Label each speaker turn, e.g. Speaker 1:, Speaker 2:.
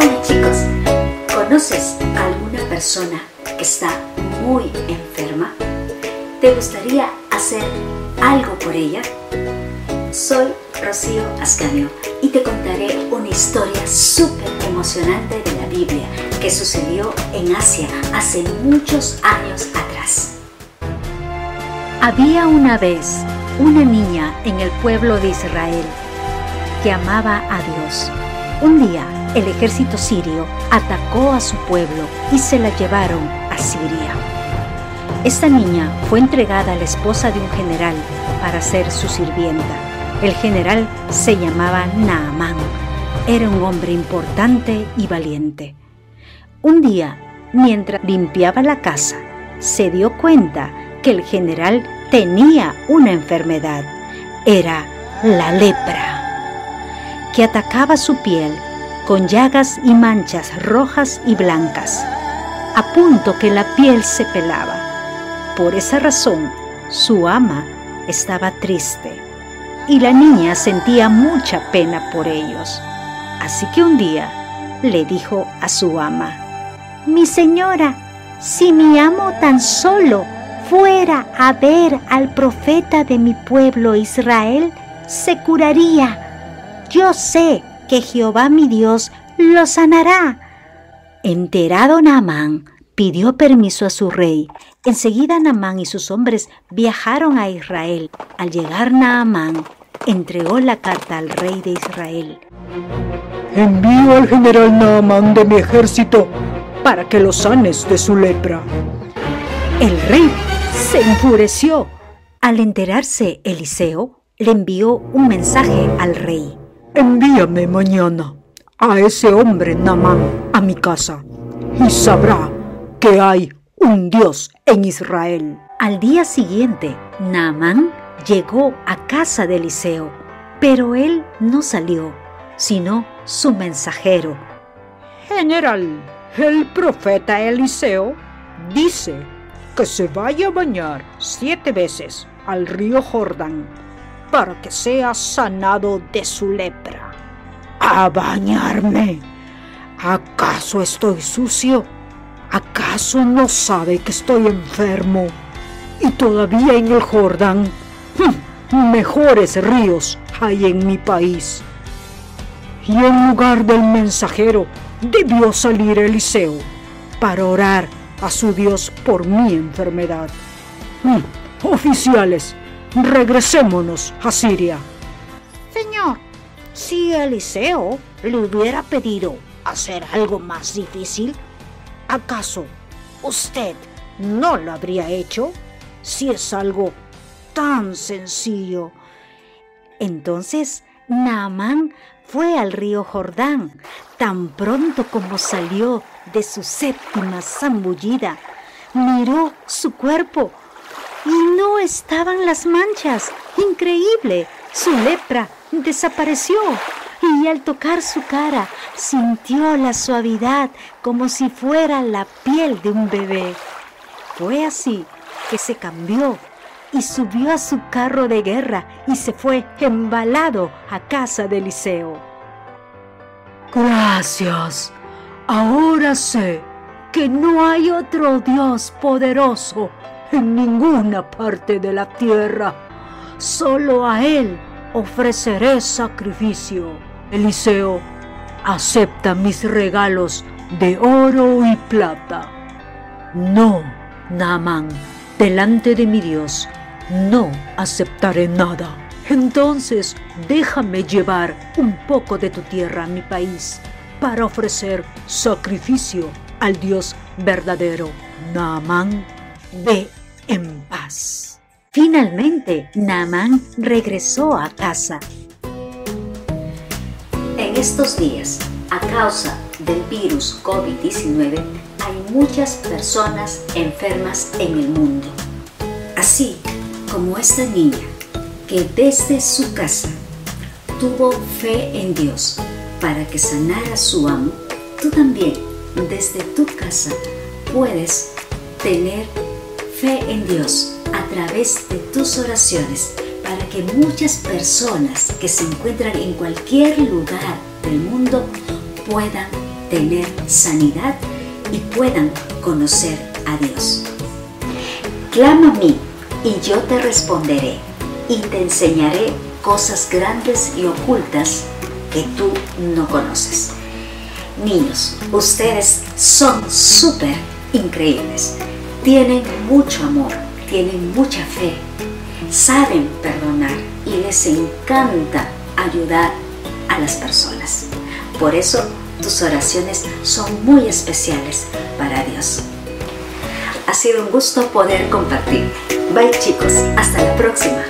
Speaker 1: Hola chicos, ¿conoces a alguna persona que está muy enferma? ¿Te gustaría hacer algo por ella? Soy Rocío Ascanio y te contaré una historia súper emocionante de la Biblia que sucedió en Asia hace muchos años atrás.
Speaker 2: Había una vez una niña en el pueblo de Israel que amaba a Dios. Un día el ejército sirio atacó a su pueblo y se la llevaron a Siria. Esta niña fue entregada a la esposa de un general para ser su sirvienta. El general se llamaba Naamán. Era un hombre importante y valiente. Un día, mientras limpiaba la casa, se dio cuenta que el general tenía una enfermedad. Era la lepra, que atacaba su piel con llagas y manchas rojas y blancas, a punto que la piel se pelaba. Por esa razón, su ama estaba triste y la niña sentía mucha pena por ellos. Así que un día le dijo a su ama, Mi señora, si mi amo tan solo fuera a ver al profeta de mi pueblo Israel, se curaría. Yo sé que Jehová mi Dios lo sanará. Enterado Naamán pidió permiso a su rey. Enseguida Naamán y sus hombres viajaron a Israel. Al llegar Naamán, entregó la carta al rey de Israel.
Speaker 3: Envío al general Naamán de mi ejército para que lo sanes de su lepra.
Speaker 2: El rey se enfureció. Al enterarse Eliseo, le envió un mensaje al rey.
Speaker 3: Envíame mañana a ese hombre Naamán a mi casa y sabrá que hay un Dios en Israel.
Speaker 2: Al día siguiente, Naamán llegó a casa de Eliseo, pero él no salió, sino su mensajero.
Speaker 3: General, el profeta Eliseo dice que se vaya a bañar siete veces al río Jordán para que sea sanado de su lepra. ¿A bañarme? ¿Acaso estoy sucio? ¿Acaso no sabe que estoy enfermo? Y todavía en el Jordán, hm, mejores ríos hay en mi país. Y en lugar del mensajero, debió salir Eliseo para orar a su Dios por mi enfermedad. Hm, oficiales, regresémonos a Siria.
Speaker 4: Señor, si Eliseo le hubiera pedido hacer algo más difícil, ¿acaso usted no lo habría hecho? Si es algo tan sencillo.
Speaker 2: Entonces Naamán fue al río Jordán. Tan pronto como salió de su séptima zambullida, miró su cuerpo y no estaban las manchas. Increíble, su lepra desapareció y al tocar su cara sintió la suavidad como si fuera la piel de un bebé. Fue así que se cambió y subió a su carro de guerra y se fue embalado a casa de Eliseo.
Speaker 3: Gracias. Ahora sé que no hay otro Dios poderoso en ninguna parte de la tierra. Solo a Él ofreceré sacrificio. Eliseo, acepta mis regalos de oro y plata.
Speaker 2: No, Naamán, delante de mi Dios, no aceptaré nada.
Speaker 3: Entonces déjame llevar un poco de tu tierra a mi país para ofrecer sacrificio al Dios verdadero. Naamán, ve en paz.
Speaker 2: Finalmente, Naamán regresó a casa.
Speaker 1: En estos días, a causa del virus COVID-19, hay muchas personas enfermas en el mundo. Así como esta niña que desde su casa tuvo fe en Dios para que sanara su amo, tú también desde tu casa puedes tener fe en Dios a través de tus oraciones para que muchas personas que se encuentran en cualquier lugar del mundo puedan tener sanidad y puedan conocer a Dios. Clama a mí y yo te responderé y te enseñaré cosas grandes y ocultas que tú no conoces. Niños, ustedes son súper increíbles. Tienen mucho amor, tienen mucha fe, saben perdonar y les encanta ayudar a las personas. Por eso tus oraciones son muy especiales para Dios. Ha sido un gusto poder compartir. Bye chicos, hasta la próxima.